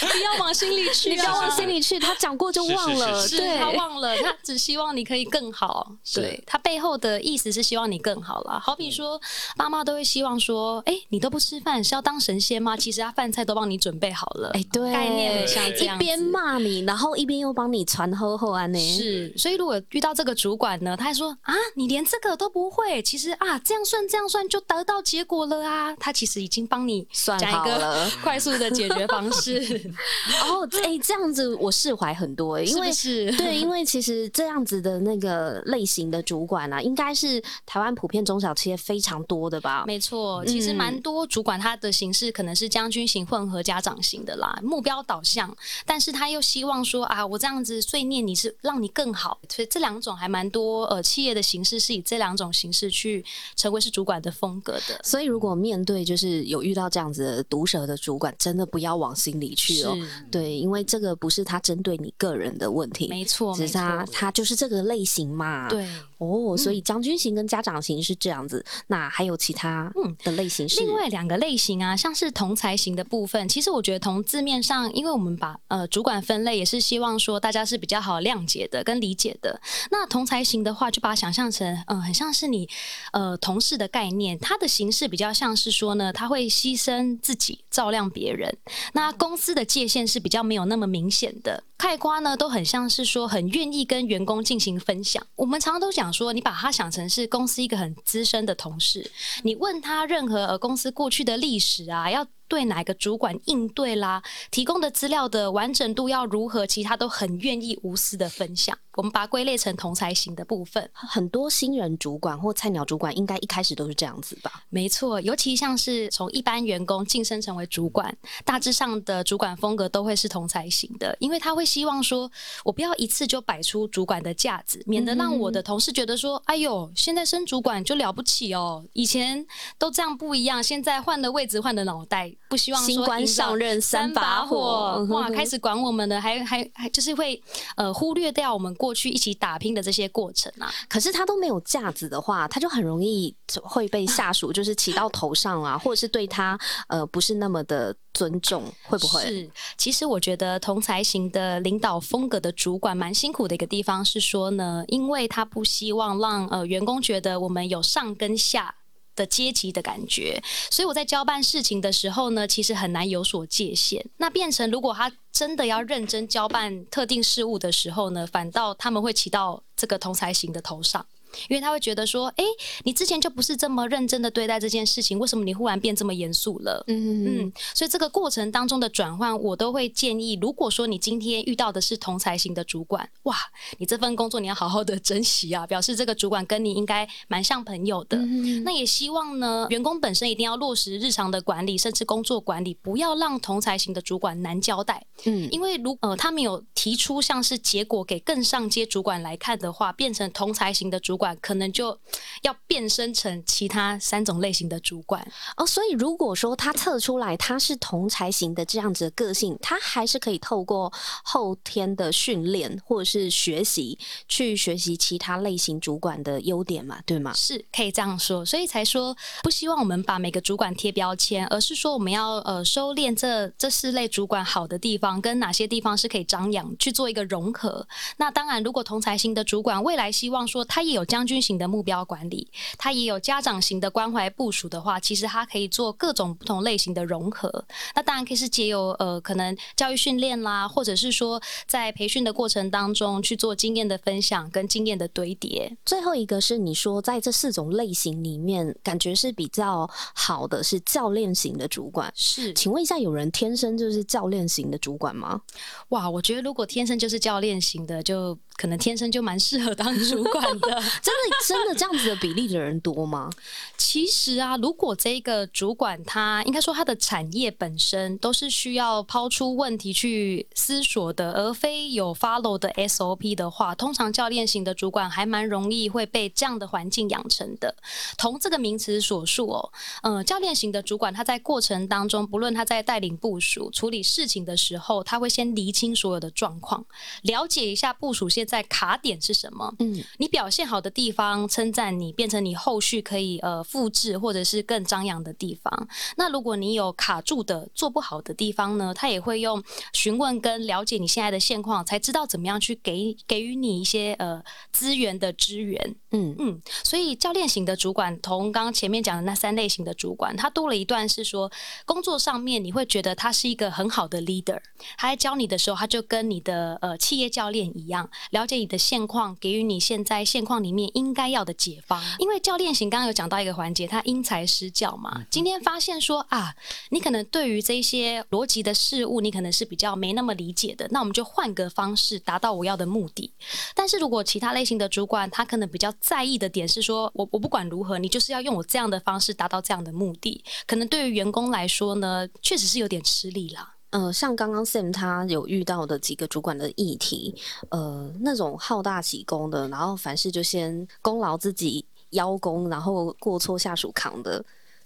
不要往心里去，你不要往心里去，他讲过就忘了，对，他忘了，他只希望你可以更好，对。他背后的意思是希望你更好了。好比说，妈妈都会希望说，哎，你都不吃饭是要当神仙吗？其实他饭菜都帮你准备好了，哎，对，概念像这样，一边骂你，然后一边又帮你传后后安呢。是，所以如果遇到这个主管呢，他还说啊，你连这个都不会，其实啊，这样算这样算就得到结果了。啊，他其实已经帮你算好了 快速的解决方式。哦，哎，这样子我释怀很多，因为是 对，因为其实这样子的那个类型的主管啊，应该是台湾普遍中小企业非常多的吧？没错，其实蛮多主管他的形式可能是将军型、混合家长型的啦，目标导向，但是他又希望说啊，我这样子碎念你是让你更好，所以这两种还蛮多呃企业的形式是以这两种形式去成为是主管的风格的，所以如果面对就是有遇到这样子的毒舌的主管，真的不要往心里去哦。对，因为这个不是他针对你个人的问题，没错，只是他他就是这个类型嘛。对，哦，所以将军型跟家长型是这样子。那还有其他嗯的类型是另外两个类型啊，像是同才型的部分。其实我觉得从字面上，因为我们把呃主管分类，也是希望说大家是比较好谅解的跟理解的。那同才型的话，就把它想象成嗯，很像是你呃同事的概念，它的形式比较像是。说呢，他会牺牲自己照亮别人。那公司的界限是比较没有那么明显的。开瓜呢，都很像是说很愿意跟员工进行分享。我们常常都讲说，你把他想成是公司一个很资深的同事，你问他任何公司过去的历史啊，要。对哪个主管应对啦，提供的资料的完整度要如何，其他都很愿意无私的分享。我们把它归类成同才型的部分。很多新人主管或菜鸟主管应该一开始都是这样子吧？没错，尤其像是从一般员工晋升成为主管，大致上的主管风格都会是同才型的，因为他会希望说，我不要一次就摆出主管的架子，免得让我的同事觉得说，哎呦，现在升主管就了不起哦，以前都这样不一样，现在换了位置，换了脑袋。不希望新官上任三把火，哇！开始管我们的，还还还就是会呃忽略掉我们过去一起打拼的这些过程啊。可是他都没有架子的话，他就很容易会被下属就是骑到头上啊，或者是对他呃不是那么的尊重，会不会？是，其实我觉得同才型的领导风格的主管蛮辛苦的一个地方是说呢，因为他不希望让呃员工觉得我们有上跟下。的阶级的感觉，所以我在交办事情的时候呢，其实很难有所界限。那变成如果他真的要认真交办特定事物的时候呢，反倒他们会骑到这个同才型的头上。因为他会觉得说，哎，你之前就不是这么认真的对待这件事情，为什么你忽然变这么严肃了？嗯嗯，所以这个过程当中的转换，我都会建议，如果说你今天遇到的是同才型的主管，哇，你这份工作你要好好的珍惜啊，表示这个主管跟你应该蛮像朋友的。那也希望呢，员工本身一定要落实日常的管理，甚至工作管理，不要让同才型的主管难交代。嗯，因为如呃他们有提出像是结果给更上阶主管来看的话，变成同才型的主。管可能就要变身成其他三种类型的主管哦，所以如果说他测出来他是同才型的这样子的个性，他还是可以透过后天的训练或者是学习去学习其他类型主管的优点嘛，对吗？是可以这样说，所以才说不希望我们把每个主管贴标签，而是说我们要呃收敛这这四类主管好的地方跟哪些地方是可以张扬去做一个融合。那当然，如果同才型的主管未来希望说他也有。将军型的目标管理，他也有家长型的关怀部署的话，其实他可以做各种不同类型的融合。那当然可以是借由呃，可能教育训练啦，或者是说在培训的过程当中去做经验的分享跟经验的堆叠。最后一个是你说在这四种类型里面，感觉是比较好的是教练型的主管。是，请问一下，有人天生就是教练型的主管吗？哇，我觉得如果天生就是教练型的，就可能天生就蛮适合当主管的，真的真的这样子的比例的人多吗？其实啊，如果这个主管他应该说他的产业本身都是需要抛出问题去思索的，而非有 follow 的 SOP 的话，通常教练型的主管还蛮容易会被这样的环境养成的。同这个名词所述哦，嗯，教练型的主管他在过程当中，不论他在带领部署处理事情的时候，他会先厘清所有的状况，了解一下部署现在卡点是什么？嗯，你表现好的地方称赞你，变成你后续可以呃复制或者是更张扬的地方。那如果你有卡住的做不好的地方呢，他也会用询问跟了解你现在的现况，才知道怎么样去给给予你一些呃资源的支援。嗯嗯，所以教练型的主管同刚刚前面讲的那三类型的主管，他多了一段是说工作上面你会觉得他是一个很好的 leader，他在教你的时候，他就跟你的呃企业教练一样。了解你的现况，给予你现在现况里面应该要的解方。因为教练型刚刚有讲到一个环节，他因材施教嘛。今天发现说啊，你可能对于这些逻辑的事物，你可能是比较没那么理解的。那我们就换个方式达到我要的目的。但是如果其他类型的主管，他可能比较在意的点是说，我我不管如何，你就是要用我这样的方式达到这样的目的。可能对于员工来说呢，确实是有点吃力啦。呃，像刚刚 Sam 他有遇到的几个主管的议题，呃，那种好大喜功的，然后凡事就先功劳自己邀功，然后过错下属扛的。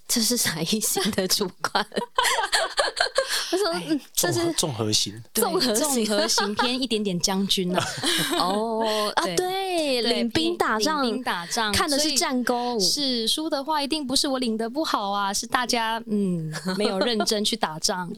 这是啥意思的主管？他说：“嗯，这是综合型，综合综合型偏一点点将军呢。哦啊，对，领兵打仗，领兵打仗，看的是战功。是输的话，一定不是我领的不好啊，是大家嗯 没有认真去打仗。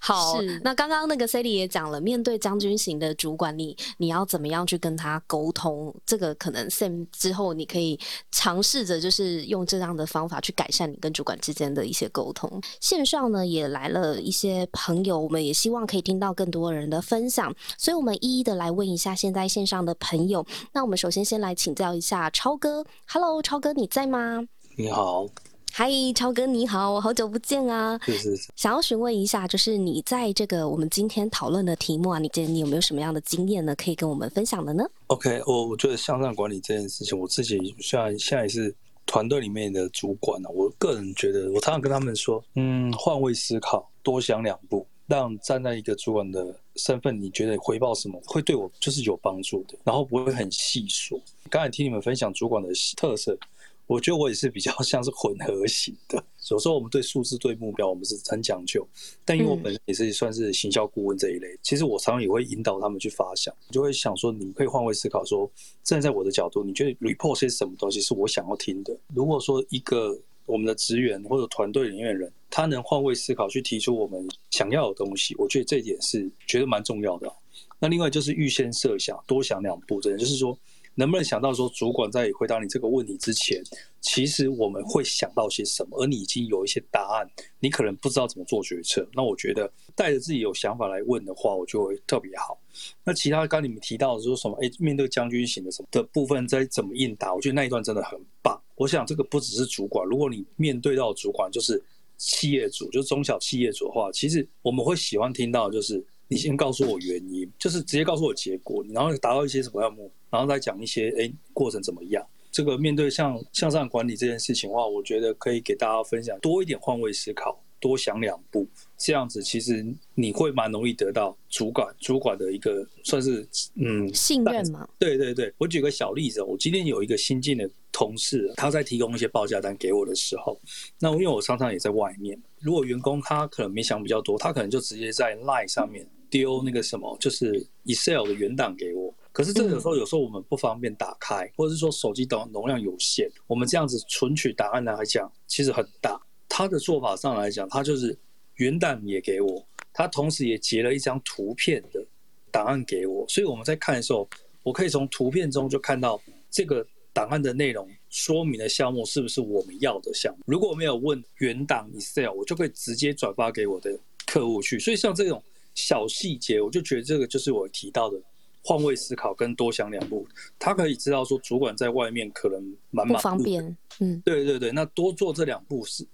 好，那刚刚那个 Sally 也讲了，面对将军型的主管，你你要怎么样去跟他沟通？这个可能 Sam 之后你可以尝试着，就是用这样的方法去改善你跟主。管之间的一些沟通，线上呢也来了一些朋友，我们也希望可以听到更多人的分享，所以我们一一的来问一下现在线上的朋友。那我们首先先来请教一下超哥，Hello，超哥你在吗？你好，嗨，超哥你好，好久不见啊！是是是，想要询问一下，就是你在这个我们今天讨论的题目啊，你今天你有没有什么样的经验呢？可以跟我们分享的呢？OK，我我觉得向上管理这件事情，我自己虽然现在是。团队里面的主管呢，我个人觉得，我常常跟他们说，嗯，换位思考，多想两步，让站在一个主管的身份，你觉得回报什么会对我就是有帮助的，然后不会很细说。刚才听你们分享主管的特色。我觉得我也是比较 像是混合型的，有时候我们对数字、对目标，我们是很讲究。但因为我本身也是算是行销顾问这一类，其实我常常也会引导他们去发想，就会想说，你可以换位思考，说站在我的角度，你觉得 report 是什么东西是我想要听的？如果说一个我们的职员或者团队里面的人，他能换位思考去提出我们想要的东西，我觉得这一点是觉得蛮重要的。那另外就是预先设想，多想两步，真的就是说。能不能想到说，主管在回答你这个问题之前，其实我们会想到些什么，而你已经有一些答案，你可能不知道怎么做决策。那我觉得带着自己有想法来问的话，我就会特别好。那其他刚你们提到的说什么？哎，面对将军型的什么的部分，在怎么应答？我觉得那一段真的很棒。我想这个不只是主管，如果你面对到主管就是企业主，就是中小企业主的话，其实我们会喜欢听到就是。你先告诉我原因，就是直接告诉我结果，然后达到一些什么项目，然后再讲一些哎过程怎么样。这个面对向向上管理这件事情的话，我觉得可以给大家分享多一点换位思考，多想两步，这样子其实你会蛮容易得到主管主管的一个算是嗯信任嘛。对对对，我举个小例子，我今天有一个新进的同事，他在提供一些报价单给我的时候，那因为我常常也在外面，如果员工他可能没想比较多，他可能就直接在 Line 上面。丢那个什么，就是 Excel 的原档给我。可是这个有时候，有时候我们不方便打开，或者是说手机的容量有限，我们这样子存取档案来讲，其实很大。他的做法上来讲，他就是原档也给我，他同时也截了一张图片的档案给我。所以我们在看的时候，我可以从图片中就看到这个档案的内容说明的项目是不是我们要的项目。如果我没有问原档 Excel，我就可以直接转发给我的客户去。所以像这种。小细节，我就觉得这个就是我提到的换位思考跟多想两步。他可以知道说，主管在外面可能蛮不方便。嗯，对对对，那多做这两步是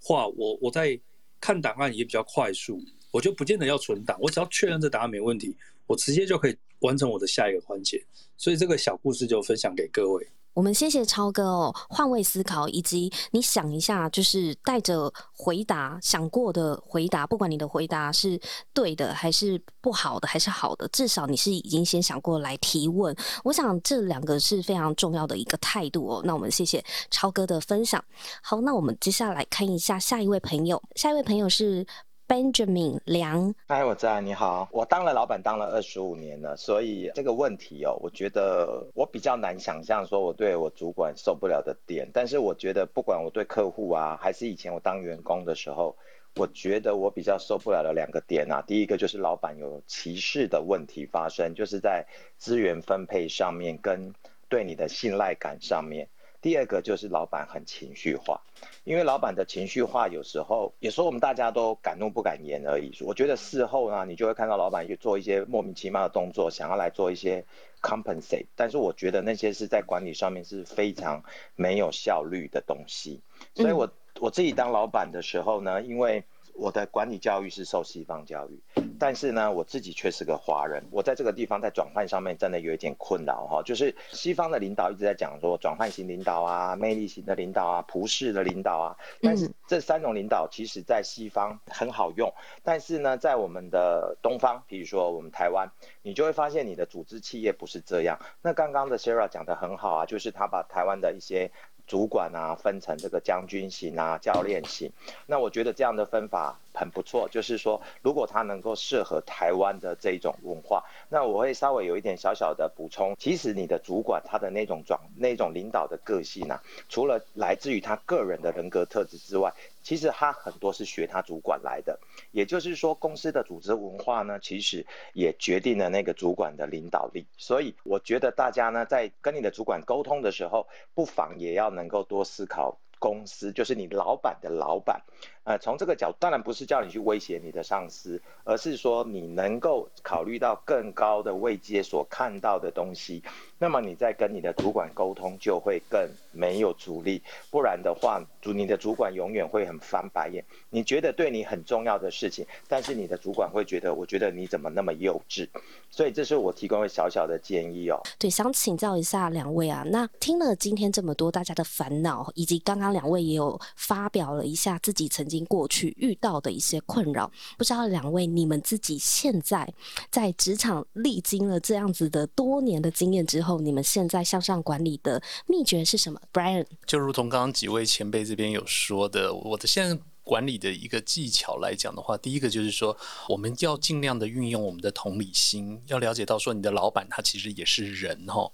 话，我我在看档案也比较快速，我就不见得要存档，我只要确认这档案没问题，我直接就可以完成我的下一个环节。所以这个小故事就分享给各位。我们谢谢超哥哦，换位思考，以及你想一下，就是带着回答想过的回答，不管你的回答是对的还是不好的，还是好的，至少你是已经先想过来提问。我想这两个是非常重要的一个态度哦。那我们谢谢超哥的分享。好，那我们接下来看一下下一位朋友，下一位朋友是。Benjamin 梁，嗨，我在，你好，我当了老板当了二十五年了，所以这个问题哦，我觉得我比较难想象说我对我主管受不了的点，但是我觉得不管我对客户啊，还是以前我当员工的时候，我觉得我比较受不了的两个点啊，第一个就是老板有歧视的问题发生，就是在资源分配上面跟对你的信赖感上面。第二个就是老板很情绪化，因为老板的情绪化有时候，有时候我们大家都敢怒不敢言而已。我觉得事后呢，你就会看到老板去做一些莫名其妙的动作，想要来做一些 compensate，但是我觉得那些是在管理上面是非常没有效率的东西。所以我我自己当老板的时候呢，因为我的管理教育是受西方教育，但是呢，我自己却是个华人。我在这个地方在转换上面真的有一点困扰哈，就是西方的领导一直在讲说转换型领导啊、魅力型的领导啊、普世的领导啊，但是这三种领导其实在西方很好用，但是呢，在我们的东方，比如说我们台湾，你就会发现你的组织企业不是这样。那刚刚的 Sarah 讲的很好啊，就是他把台湾的一些。主管啊，分成这个将军型啊、教练型，那我觉得这样的分法很不错。就是说，如果他能够适合台湾的这种文化，那我会稍微有一点小小的补充。其实你的主管他的那种状、那种领导的个性呢，除了来自于他个人的人格特质之外，其实他很多是学他主管来的，也就是说，公司的组织文化呢，其实也决定了那个主管的领导力。所以，我觉得大家呢，在跟你的主管沟通的时候，不妨也要能够多思考。公司就是你老板的老板，呃，从这个角度当然不是叫你去威胁你的上司，而是说你能够考虑到更高的位阶所看到的东西，那么你在跟你的主管沟通就会更没有阻力，不然的话，主你的主管永远会很翻白眼。你觉得对你很重要的事情，但是你的主管会觉得，我觉得你怎么那么幼稚？所以这是我提供的小小的建议哦。对，想请教一下两位啊，那听了今天这么多大家的烦恼，以及刚刚。两位也有发表了一下自己曾经过去遇到的一些困扰，不知道两位你们自己现在在职场历经了这样子的多年的经验之后，你们现在向上管理的秘诀是什么？Brian，就如同刚刚几位前辈这边有说的，我的现在管理的一个技巧来讲的话，第一个就是说，我们要尽量的运用我们的同理心，要了解到说你的老板他其实也是人哈，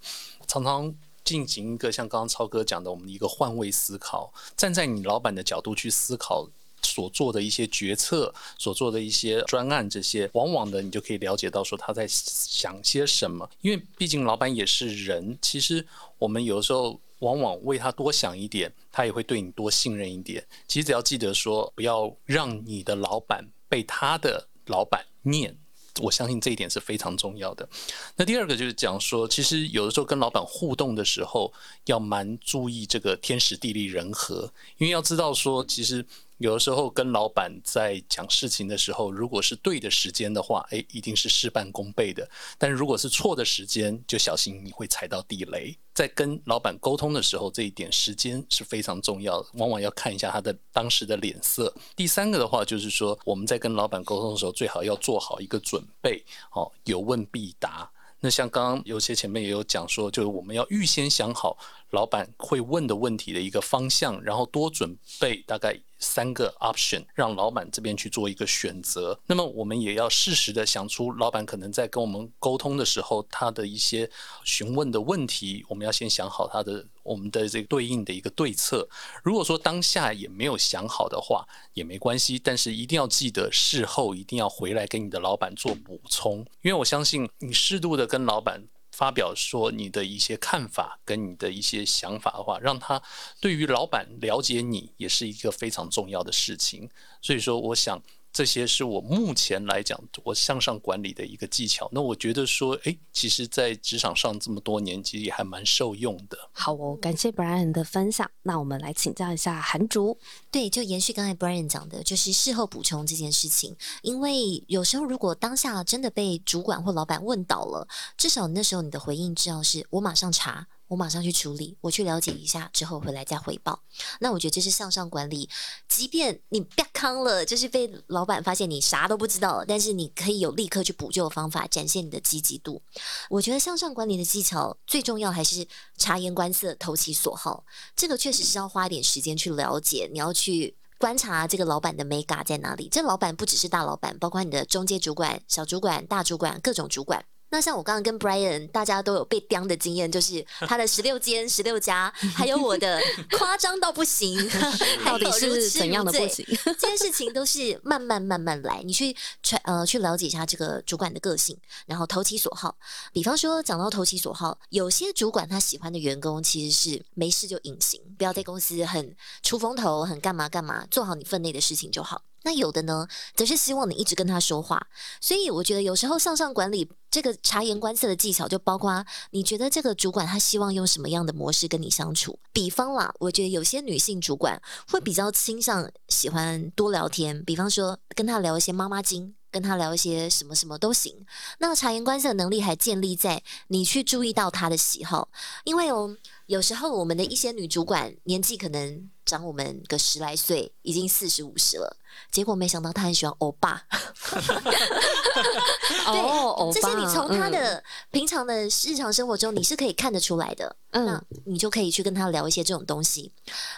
常常。进行一个像刚刚超哥讲的，我们的一个换位思考，站在你老板的角度去思考所做的一些决策、所做的一些专案，这些往往的你就可以了解到说他在想些什么。因为毕竟老板也是人，其实我们有时候往往为他多想一点，他也会对你多信任一点。其实只要记得说，不要让你的老板被他的老板念。我相信这一点是非常重要的。那第二个就是讲说，其实有的时候跟老板互动的时候，要蛮注意这个天时地利人和，因为要知道说，其实。有的时候跟老板在讲事情的时候，如果是对的时间的话，诶，一定是事半功倍的。但如果是错的时间，就小心你会踩到地雷。在跟老板沟通的时候，这一点时间是非常重要的，往往要看一下他的当时的脸色。第三个的话，就是说我们在跟老板沟通的时候，最好要做好一个准备，哦，有问必答。那像刚刚有些前面也有讲说，就是我们要预先想好老板会问的问题的一个方向，然后多准备大概。三个 option 让老板这边去做一个选择，那么我们也要适时的想出老板可能在跟我们沟通的时候，他的一些询问的问题，我们要先想好他的我们的这个对应的一个对策。如果说当下也没有想好的话，也没关系，但是一定要记得事后一定要回来跟你的老板做补充，因为我相信你适度的跟老板。发表说你的一些看法跟你的一些想法的话，让他对于老板了解你也是一个非常重要的事情。所以说，我想。这些是我目前来讲我向上管理的一个技巧。那我觉得说，哎，其实，在职场上这么多年，其实也还蛮受用的。好哦，感谢 Brian 的分享。那我们来请教一下韩竹。对，就延续刚才 Brian 讲的，就是事后补充这件事情。因为有时候如果当下真的被主管或老板问倒了，至少那时候你的回应至少是我马上查。我马上去处理，我去了解一下，之后回来再汇报。那我觉得这是向上管理。即便你别康了，就是被老板发现你啥都不知道，但是你可以有立刻去补救的方法，展现你的积极度。我觉得向上管理的技巧最重要还是察言观色、投其所好。这个确实是要花一点时间去了解，你要去观察这个老板的美感在哪里。这老板不只是大老板，包括你的中介主管、小主管、大主管、各种主管。那像我刚刚跟 Brian，大家都有被刁的经验，就是 他的十六间、十六家，还有我的 夸张到不行，到底是怎样的不行？这件事情都是慢慢慢慢来，你去传呃去了解一下这个主管的个性，然后投其所好。比方说讲到投其所好，有些主管他喜欢的员工其实是没事就隐形，不要在公司很出风头，很干嘛干嘛，做好你分内的事情就好。那有的呢，则是希望你一直跟他说话，所以我觉得有时候向上管理这个察言观色的技巧，就包括你觉得这个主管他希望用什么样的模式跟你相处。比方啦，我觉得有些女性主管会比较倾向喜欢多聊天，比方说跟他聊一些妈妈经。跟他聊一些什么什么都行。那察言观色能力还建立在你去注意到他的喜好，因为哦，有时候我们的一些女主管年纪可能长我们个十来岁，已经四十五十了，结果没想到她很喜欢欧巴。对，这些你从他的平常的日常生活中你是可以看得出来的。嗯，你就可以去跟他聊一些这种东西。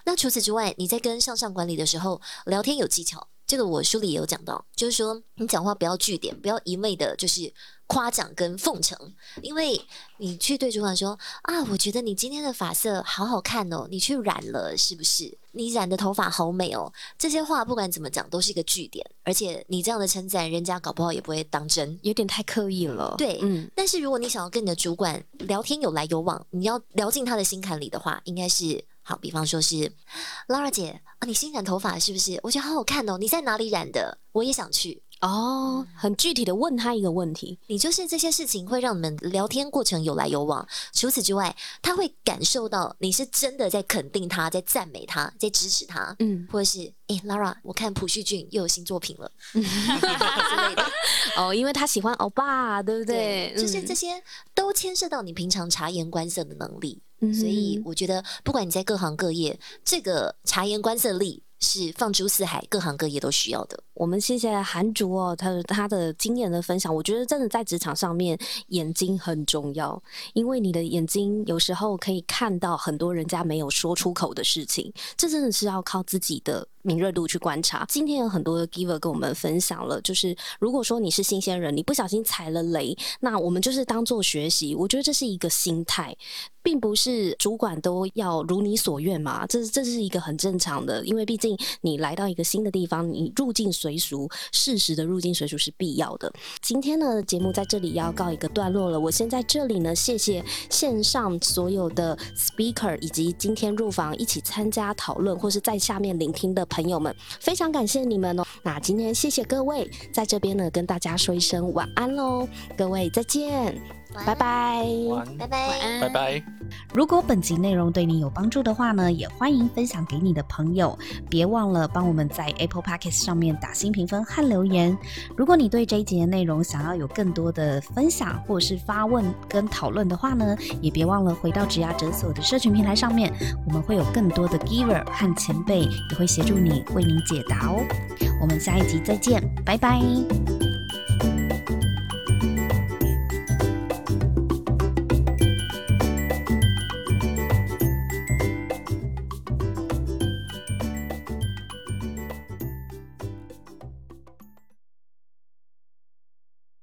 那除此之外，你在跟向上管理的时候聊天有技巧。这个我书里也有讲到，就是说你讲话不要据点，不要一味的就是夸奖跟奉承，因为你去对主管说啊，我觉得你今天的发色好好看哦，你去染了是不是？你染的头发好美哦，这些话不管怎么讲都是一个据点，而且你这样的称赞，人家搞不好也不会当真，有点太刻意了。对，嗯。但是如果你想要跟你的主管聊天有来有往，你要聊进他的心坎里的话，应该是。好，比方说是 Lara 姐啊，你新染头发是不是？我觉得好好看哦，你在哪里染的？我也想去哦。很具体的问他一个问题，你就是这些事情会让你们聊天过程有来有往。除此之外，他会感受到你是真的在肯定他，在赞美他，在支持他。嗯，或者是诶 l a r a 我看朴叙俊又有新作品了 之类的。哦，因为他喜欢欧巴，对不对？就是这些都牵涉到你平常察言观色的能力。所以我觉得，不管你在各行各业，这个察言观色力是放诸四海，各行各业都需要的。我们谢谢韩竹哦，他他的经验的分享，我觉得真的在职场上面，眼睛很重要，因为你的眼睛有时候可以看到很多人家没有说出口的事情，这真的是要靠自己的。敏锐度去观察。今天有很多的 giver 跟我们分享了，就是如果说你是新鲜人，你不小心踩了雷，那我们就是当做学习。我觉得这是一个心态。并不是主管都要如你所愿嘛，这这是一个很正常的，因为毕竟你来到一个新的地方，你入境随俗，适时的入境随俗是必要的。今天呢，节目在这里要告一个段落了。我先在这里呢，谢谢线上所有的 speaker 以及今天入房一起参加讨论或是在下面聆听的朋友们，非常感谢你们哦。那今天谢谢各位，在这边呢跟大家说一声晚安喽，各位再见。拜拜，拜拜，拜拜。如果本集内容对你有帮助的话呢，也欢迎分享给你的朋友。别忘了帮我们在 Apple Podcast 上面打新评分和留言。如果你对这一集的内容想要有更多的分享或者是发问跟讨论的话呢，也别忘了回到植牙诊所的社群平台上面，我们会有更多的 Giver 和前辈也会协助你为您解答哦。我们下一集再见，拜拜。